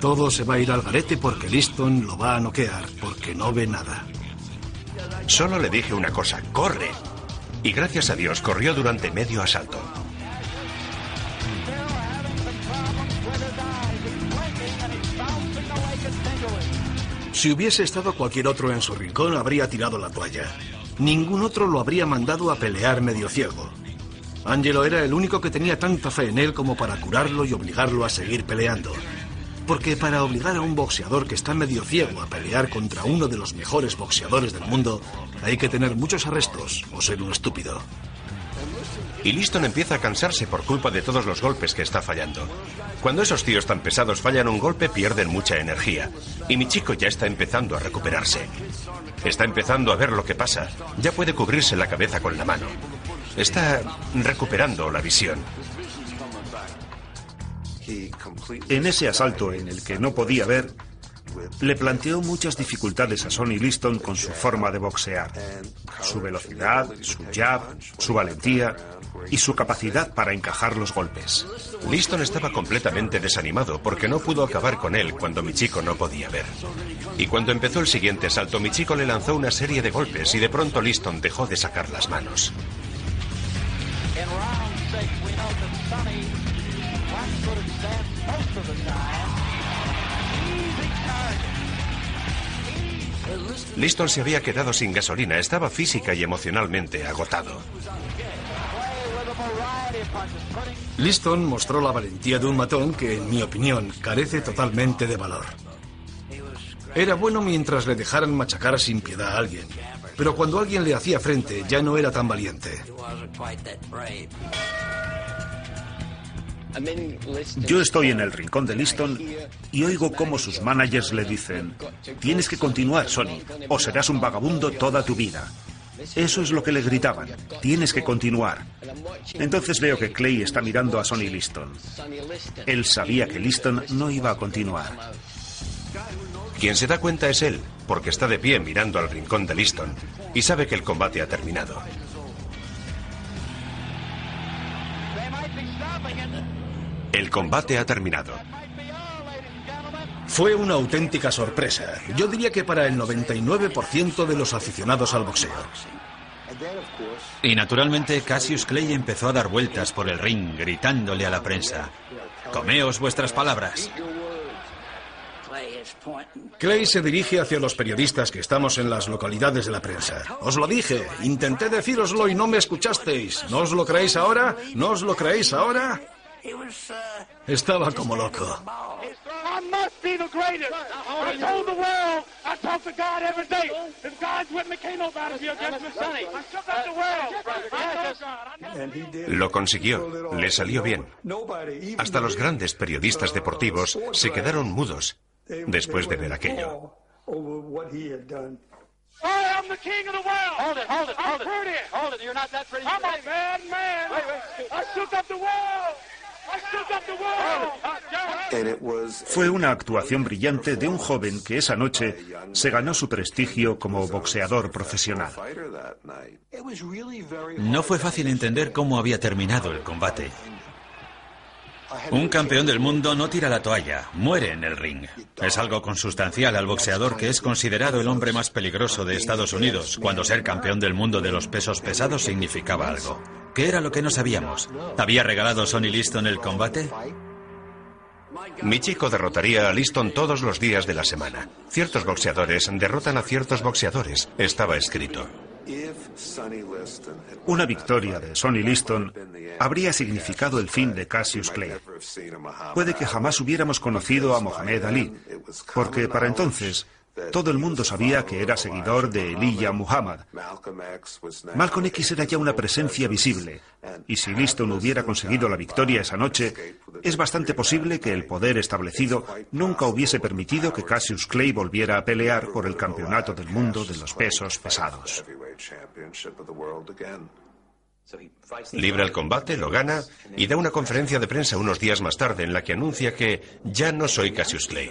Todo se va a ir al garete porque Liston lo va a noquear, porque no ve nada. Solo le dije una cosa, corre. Y gracias a Dios corrió durante medio asalto. Si hubiese estado cualquier otro en su rincón, habría tirado la toalla. Ningún otro lo habría mandado a pelear medio ciego. Angelo era el único que tenía tanta fe en él como para curarlo y obligarlo a seguir peleando. Porque para obligar a un boxeador que está medio ciego a pelear contra uno de los mejores boxeadores del mundo, hay que tener muchos arrestos o ser un estúpido. Y Liston empieza a cansarse por culpa de todos los golpes que está fallando. Cuando esos tíos tan pesados fallan un golpe, pierden mucha energía. Y mi chico ya está empezando a recuperarse. Está empezando a ver lo que pasa. Ya puede cubrirse la cabeza con la mano. Está recuperando la visión. En ese asalto en el que no podía ver, le planteó muchas dificultades a Sonny Liston con su forma de boxear, su velocidad, su jab, su valentía y su capacidad para encajar los golpes. Liston estaba completamente desanimado porque no pudo acabar con él cuando mi chico no podía ver. Y cuando empezó el siguiente asalto, mi chico le lanzó una serie de golpes y de pronto Liston dejó de sacar las manos. Liston se había quedado sin gasolina, estaba física y emocionalmente agotado. Liston mostró la valentía de un matón que, en mi opinión, carece totalmente de valor. Era bueno mientras le dejaran machacar sin piedad a alguien, pero cuando alguien le hacía frente ya no era tan valiente. Yo estoy en el rincón de Liston y oigo cómo sus managers le dicen, tienes que continuar, Sonny, o serás un vagabundo toda tu vida. Eso es lo que le gritaban, tienes que continuar. Entonces veo que Clay está mirando a Sonny Liston. Él sabía que Liston no iba a continuar. Quien se da cuenta es él, porque está de pie mirando al rincón de Liston y sabe que el combate ha terminado. El combate ha terminado. Fue una auténtica sorpresa. Yo diría que para el 99% de los aficionados al boxeo. Y naturalmente Cassius Clay empezó a dar vueltas por el ring gritándole a la prensa, Comeos vuestras palabras. Clay se dirige hacia los periodistas que estamos en las localidades de la prensa. Os lo dije, intenté decíroslo y no me escuchasteis. ¿No os lo creéis ahora? ¿No os lo creéis ahora? Estaba como loco. I must be the greatest. I told the world, I talk to God every day. If God's with me, can't nobody be against me. Sonny, I shook up the world. I know God. I know Lo consiguió, le salió bien. Hasta los grandes periodistas deportivos se quedaron mudos después de ver aquello. Fue una actuación brillante de un joven que esa noche se ganó su prestigio como boxeador profesional. No fue fácil entender cómo había terminado el combate. Un campeón del mundo no tira la toalla, muere en el ring. Es algo consustancial al boxeador que es considerado el hombre más peligroso de Estados Unidos, cuando ser campeón del mundo de los pesos pesados significaba algo. ¿Qué era lo que no sabíamos? ¿Había regalado Sonny Liston el combate? Mi chico derrotaría a Liston todos los días de la semana. Ciertos boxeadores derrotan a ciertos boxeadores. Estaba escrito. Una victoria de Sonny Liston habría significado el fin de Cassius Clay. Puede que jamás hubiéramos conocido a Mohamed Ali, porque para entonces Todo el mundo sabía que era seguidor de Elijah Muhammad. Malcolm X era ya una presencia visible, y si Liston hubiera conseguido la victoria esa noche, es bastante posible que el poder establecido nunca hubiese permitido que Cassius Clay volviera a pelear por el campeonato del mundo de los pesos pesados. Libra el combate, lo gana y da una conferencia de prensa unos días más tarde en la que anuncia que ya no soy Cassius Clay.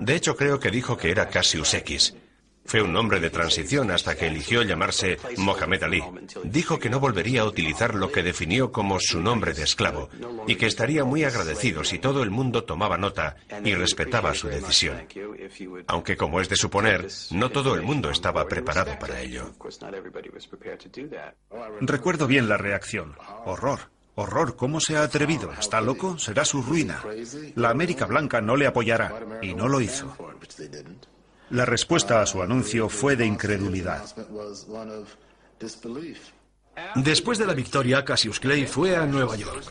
De hecho, creo que dijo que era Cassius X. Fue un nombre de transición hasta que eligió llamarse Mohamed Ali. Dijo que no volvería a utilizar lo que definió como su nombre de esclavo y que estaría muy agradecido si todo el mundo tomaba nota y respetaba su decisión. Aunque, como es de suponer, no todo el mundo estaba preparado para ello. Recuerdo bien la reacción. Horror. Horror, ¿cómo se ha atrevido? ¿Está loco? Será su ruina. La América Blanca no le apoyará, y no lo hizo. La respuesta a su anuncio fue de incredulidad. Después de la victoria, Cassius Clay fue a Nueva York.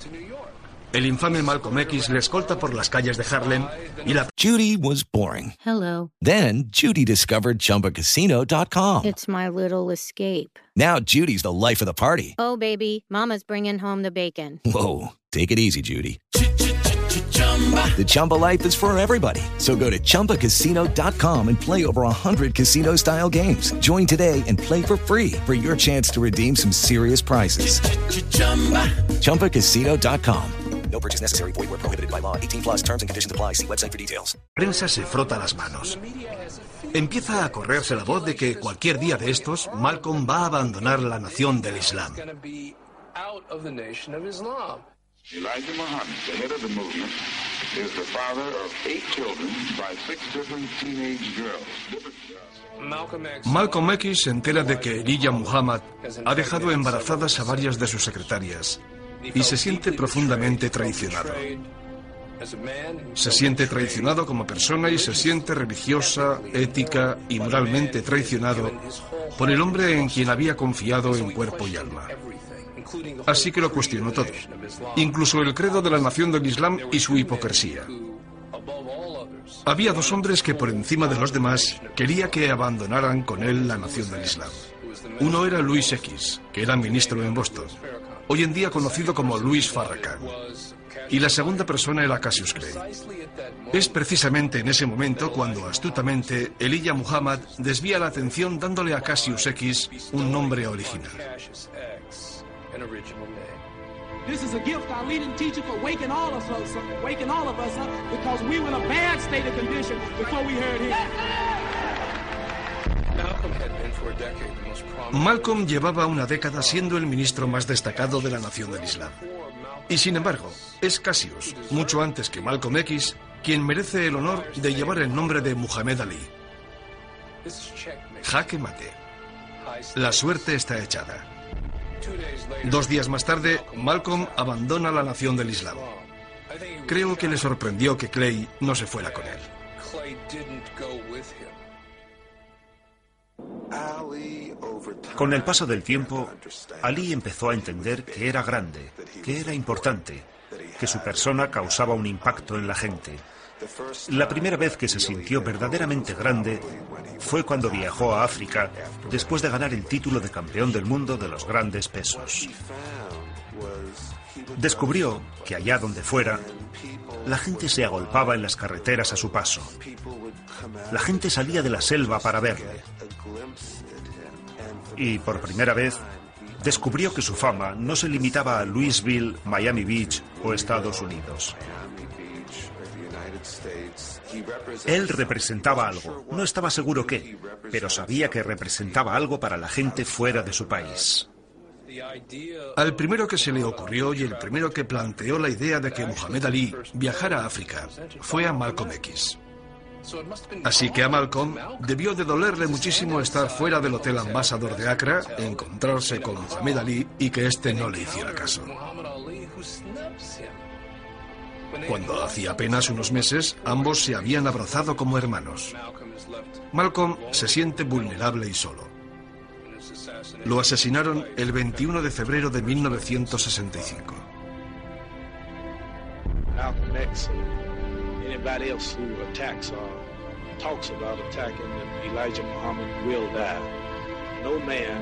El infame Malcolm X le escolta por las calles de Harlem y la... Judy was boring. Hello. Then Judy discovered ChumbaCasino.com. It's my little escape. Now Judy's the life of the party. Oh, baby, Mama's bringing home the bacon. Whoa, take it easy, Judy. The Chumba life is for everybody. So go to ChumbaCasino.com and play over 100 casino style games. Join today and play for free for your chance to redeem some serious prizes. chumba ChumbaCasino.com. No purchase necessary. Void where prohibited by law. 18 plus terms and conditions apply. See website for details. prensa se frota las manos. Empieza a correrse la voz de que cualquier día de estos, Malcolm va a abandonar la nación del Islam. Elijah Muhammad, the head of the movement, is the father of eight children by six different teenage girls. Malcolm X se entera de que Elijah Muhammad ha dejado embarazadas a varias de sus secretarias y se siente profundamente traicionado. Se siente traicionado como persona y se siente religiosa, ética y moralmente traicionado por el hombre en quien había confiado en cuerpo y alma. Así que lo cuestionó todo, incluso el credo de la nación del Islam y su hipocresía. Había dos hombres que por encima de los demás quería que abandonaran con él la nación del Islam. Uno era Luis X, que era ministro en Boston, hoy en día conocido como Luis Farrakhan. Y la segunda persona era Cassius Clay. Es precisamente en ese momento cuando astutamente Elijah Muhammad desvía la atención dándole a Cassius X un nombre original. This is a gift our leading teacher for waking all of us up, waking all of us up because we were in a bad state of condition before we heard him. Malcolm llevaba una década siendo el ministro más destacado de la nación del Islam. Y sin embargo, es Cassius, mucho antes que Malcolm X, quien merece el honor de llevar el nombre de Muhammad Ali. Jaque mate. La suerte está echada. Dos días más tarde, Malcolm abandona la nación del Islam. Creo que le sorprendió que Clay no se fuera con él. Con el paso del tiempo, Ali empezó a entender que era grande, que era importante, que su persona causaba un impacto en la gente. La primera vez que se sintió verdaderamente grande fue cuando viajó a África después de ganar el título de campeón del mundo de los grandes pesos. Descubrió que allá donde fuera, la gente se agolpaba en las carreteras a su paso. La gente salía de la selva para verle. Y por primera vez descubrió que su fama no se limitaba a Louisville, Miami Beach o Estados Unidos. Él representaba algo, no estaba seguro qué, pero sabía que representaba algo para la gente fuera de su país. Al primero que se le ocurrió y el primero que planteó la idea de que Muhammad Ali viajara a África fue a Malcolm X. Así que a Malcolm debió de dolerle muchísimo estar fuera del Hotel Ambassador de Accra, encontrarse con Muhammad Ali y que éste no le hiciera caso. Cuando hacía apenas unos meses, ambos se habían abrazado como hermanos. Malcolm se siente vulnerable y solo. Lo asesinaron el 21 de febrero de 1965. Malcolm X, anybody else who attacks uh, talks about attacking that Elijah Muhammad will die. No man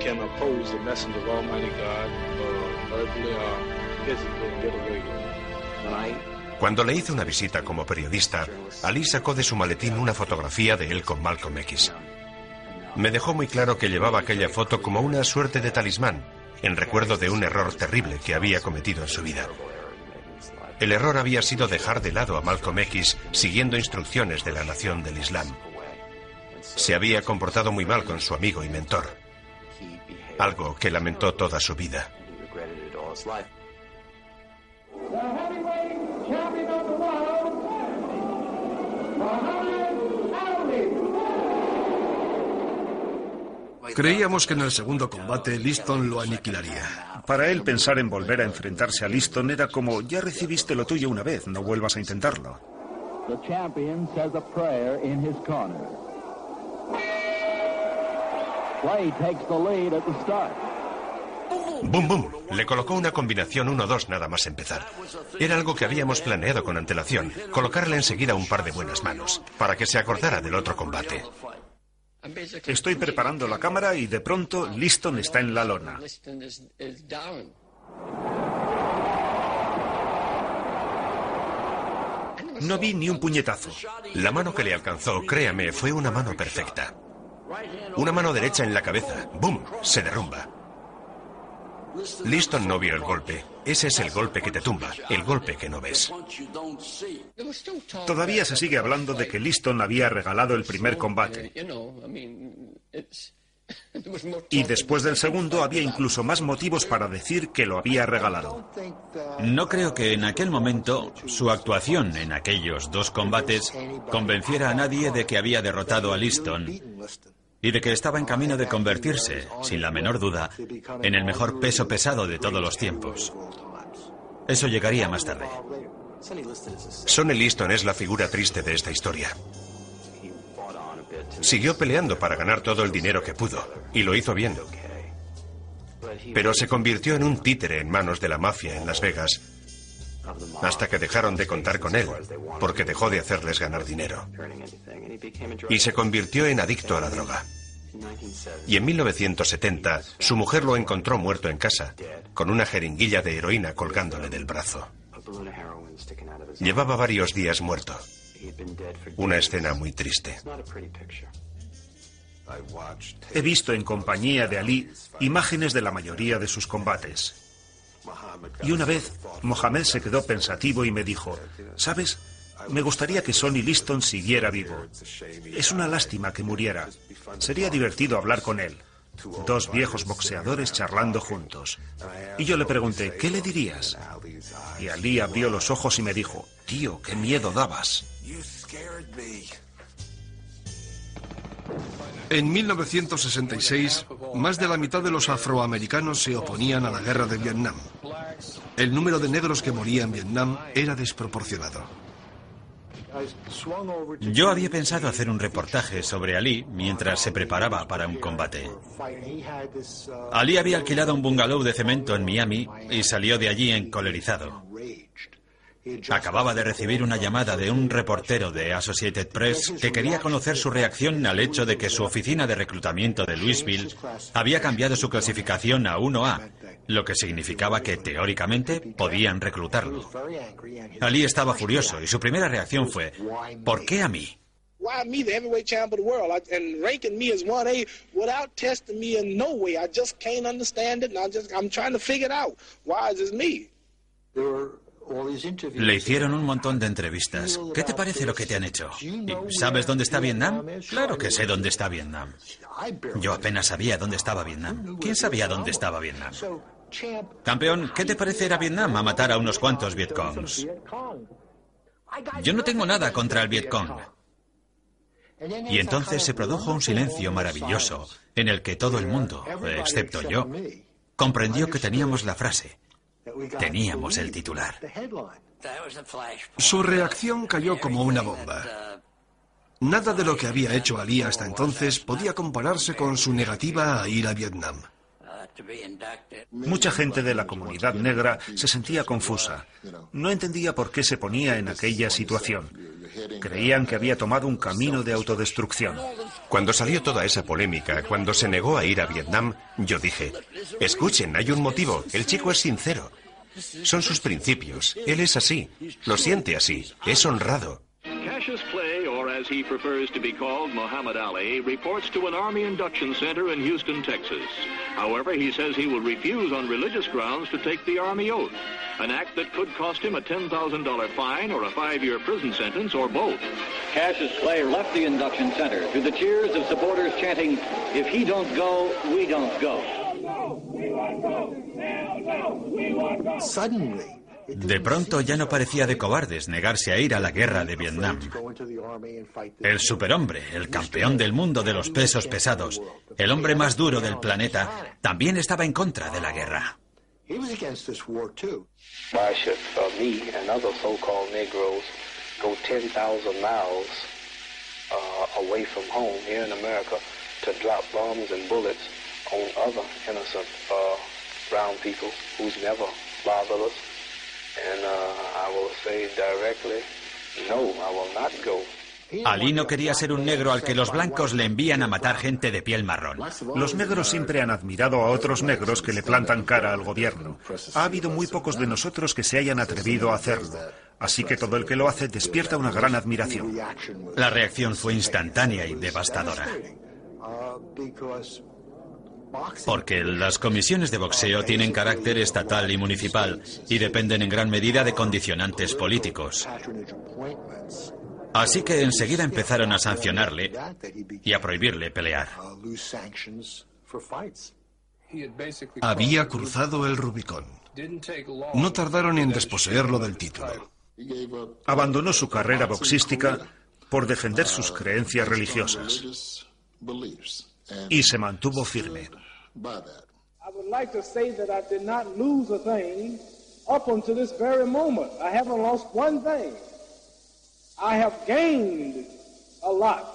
can oppose the messenger of Almighty God uh, verbally or physically and get away with it. But I Cuando le hice una visita como periodista, Ali sacó de su maletín una fotografía de él con Malcolm X. Me dejó muy claro que llevaba aquella foto como una suerte de talismán, en recuerdo de un error terrible que había cometido en su vida. El error había sido dejar de lado a Malcolm X siguiendo instrucciones de la nación del Islam. Se había comportado muy mal con su amigo y mentor, algo que lamentó toda su vida. Creíamos que en el segundo combate Liston lo aniquilaría. Para él pensar en volver a enfrentarse a Liston era como, ya recibiste lo tuyo una vez, no vuelvas a intentarlo. The champion says a prayer in his corner. Clay takes the lead at the start. ¡Bum, bum! Le colocó una combinación 1-2 nada más empezar. Era algo que habíamos planeado con antelación, colocarle enseguida un par de buenas manos, para que se acordara del otro combate. Estoy preparando la cámara y de pronto Liston está en la lona. No vi ni un puñetazo. La mano que le alcanzó, créame, fue una mano perfecta. Una mano derecha en la cabeza. ¡Bum! Se derrumba. Liston no vio el golpe. Ese es el golpe que te tumba, el golpe que no ves. Todavía se sigue hablando de que Liston había regalado el primer combate. Y después del segundo había incluso más motivos para decir que lo había regalado. No creo que en aquel momento su actuación en aquellos dos combates convenciera a nadie de que había derrotado a Liston y de que estaba en camino de convertirse, sin la menor duda, en el mejor peso pesado de todos los tiempos. Eso llegaría más tarde. Sonny Liston es la figura triste de esta historia. Siguió peleando para ganar todo el dinero que pudo, y lo hizo bien. Pero se convirtió en un títere en manos de la mafia en Las Vegas, hasta que dejaron de contar con él, porque dejó de hacerles ganar dinero. Y se convirtió en adicto a la droga. Y en 1970, su mujer lo encontró muerto en casa, con una jeringuilla de heroína colgándole del brazo. Llevaba varios días muerto. Una escena muy triste. He visto en compañía de Ali imágenes de la mayoría de sus combates. Y una vez, Mohamed se quedó pensativo y me dijo, ¿sabes? Me gustaría que Sonny Liston siguiera vivo. Es una lástima que muriera. Sería divertido hablar con él. Dos viejos boxeadores charlando juntos. Y yo le pregunté, ¿qué le dirías? Y Ali abrió los ojos y me dijo, tío, qué miedo dabas. En 1966, más de la mitad de los afroamericanos se oponían a la guerra de Vietnam. El número de negros que moría en Vietnam era desproporcionado. Yo había pensado hacer un reportaje sobre Ali mientras se preparaba para un combate. Ali había alquilado un bungalow de cemento en Miami y salió de allí encolerizado. Acababa de recibir una llamada de un reportero de Associated Press que quería conocer su reacción al hecho de que su oficina de reclutamiento de Louisville había cambiado su clasificación a 1A, lo que significaba que teóricamente podían reclutarlo. Ali estaba furioso y su primera reacción fue, ¿por qué a mí? Why me, the heavyweight champ of the world, I, and ranking me as 1A without testing me in no way? I just can't understand it, and I just, I'm trying to figure it out. Why is this me? Le hicieron un montón de entrevistas. ¿Qué te parece lo que te han hecho? ¿Y ¿Sabes dónde está Vietnam? Claro que sé dónde está Vietnam. Yo apenas sabía dónde estaba Vietnam. ¿Quién sabía dónde estaba Vietnam? Campeón, ¿qué te parece ir a Vietnam a matar a unos cuantos Vietcongs? Yo no tengo nada contra el Vietcong. Y entonces se produjo un silencio maravilloso en el que todo el mundo, excepto yo, comprendió que teníamos la frase. Teníamos el titular. Su reacción cayó como una bomba. Nada de lo que había hecho Ali hasta entonces podía compararse con su negativa a ir a Vietnam. Mucha gente de la comunidad negra se sentía confusa. No entendía por qué se ponía en aquella situación. Creían que había tomado un camino de autodestrucción. Cuando salió toda esa polémica, cuando se negó a ir a Vietnam, yo dije, escuchen, hay un motivo, el chico es sincero. Son sus principios, él es así, lo siente así, es honrado. Cassius Clay, or as he prefers to be called, Muhammad Ali, reports to an Army induction center in Houston, Texas. However, he says he will refuse on religious grounds to take the Army oath, an act that could cost him a $10,000 fine or a five-year prison sentence or both. Cassius Clay left the induction center to the cheers of supporters chanting, If he don't go, we don't go. De pronto ya no parecía de cobardes negarse a ir a la guerra de Vietnam. El superhombre, el campeón del mundo de los pesos pesados, el hombre más duro del planeta, también estaba en contra de la guerra. Ali no quería ser un negro al que los blancos le envían a matar gente de piel marrón. Los negros siempre han admirado a otros negros que le plantan cara al gobierno. Ha habido muy pocos de nosotros que se hayan atrevido a hacerlo. Así que todo el que lo hace despierta una gran admiración. La reacción fue instantánea y devastadora. Porque las comisiones de boxeo tienen carácter estatal y municipal y dependen en gran medida de condicionantes políticos. Así que enseguida empezaron a sancionarle y a prohibirle pelear. Había cruzado el Rubicón. No tardaron en desposeerlo del título. Abandonó su carrera boxística por defender sus creencias religiosas y se mantuvo firme. I would like to say that I did not lose a thing up until this very moment. I haven't lost one thing. I have gained a lot.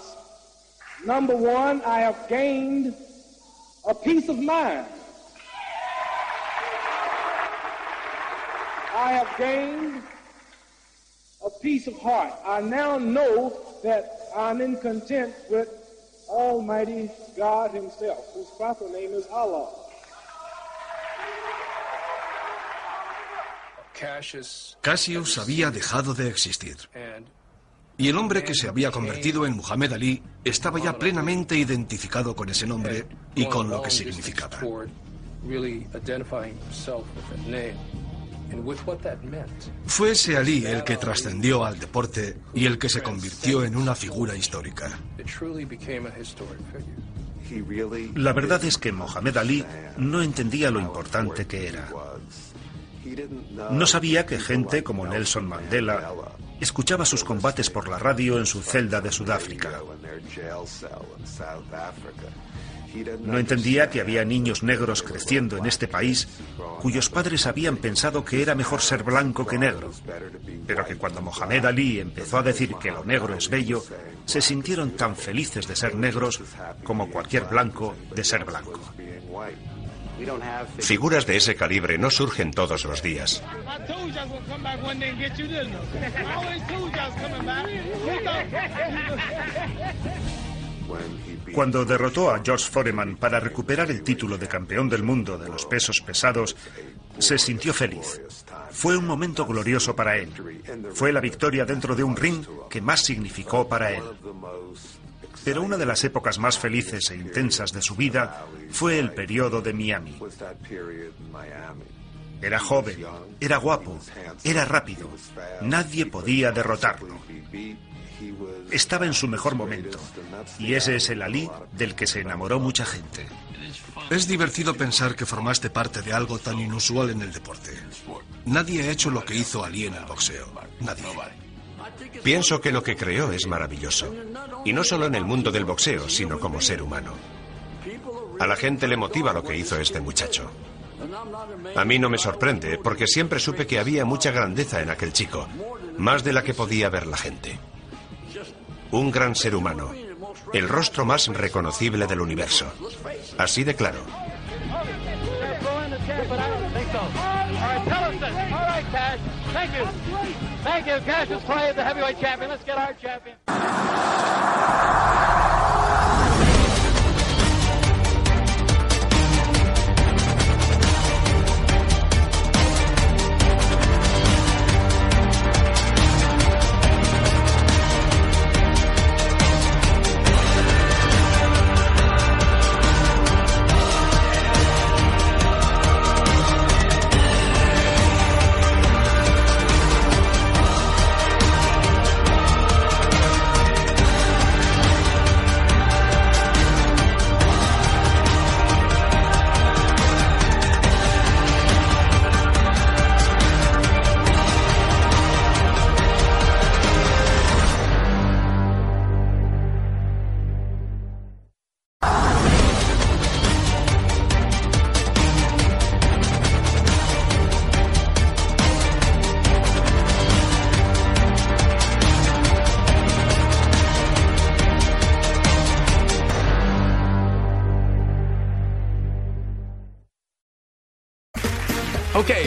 Number one, I have gained a peace of mind. I have gained a peace of heart. I now know that I'm in content with Almighty God Himself, whose proper name is Allah. Cassius había dejado de existir. Y el hombre que se había convertido en Muhammad Ali estaba ya plenamente identificado con ese nombre y con lo que significaba. Fue ese Ali el que trascendió al deporte y el que se convirtió en una figura histórica. La verdad es que Mohamed Ali no entendía lo importante que era. No sabía que gente como Nelson Mandela escuchaba sus combates por la radio en su celda de Sudáfrica. No entendía que había niños negros creciendo en este país cuyos padres habían pensado que era mejor ser blanco que negro, pero que cuando Mohamed Ali empezó a decir que lo negro es bello, se sintieron tan felices de ser negros como cualquier blanco de ser blanco. Figuras de ese calibre no surgen todos los días. [laughs] Cuando derrotó a George Foreman para recuperar el título de campeón del mundo de los pesos pesados, se sintió feliz. Fue un momento glorioso para él. Fue la victoria dentro de un ring que más significó para él. Pero una de las épocas más felices e intensas de su vida fue el periodo de Miami. Era joven, era guapo, era rápido. Nadie podía derrotarlo. Estaba en su mejor momento. Y ese es el Ali del que se enamoró mucha gente. Es divertido pensar que formaste parte de algo tan inusual en el deporte. Nadie ha hecho lo que hizo Ali en el boxeo. Nadie. Pienso que lo que creó es maravilloso. Y no solo en el mundo del boxeo, sino como ser humano. A la gente le motiva lo que hizo este muchacho. A mí no me sorprende, porque siempre supe que había mucha grandeza en aquel chico, más de la que podía ver la gente. Un gran ser humano, el rostro más reconocible del universo. Así de claro. Cash. Thank you. You. Cassius Clay, the heavyweight champion. Let's get our champion.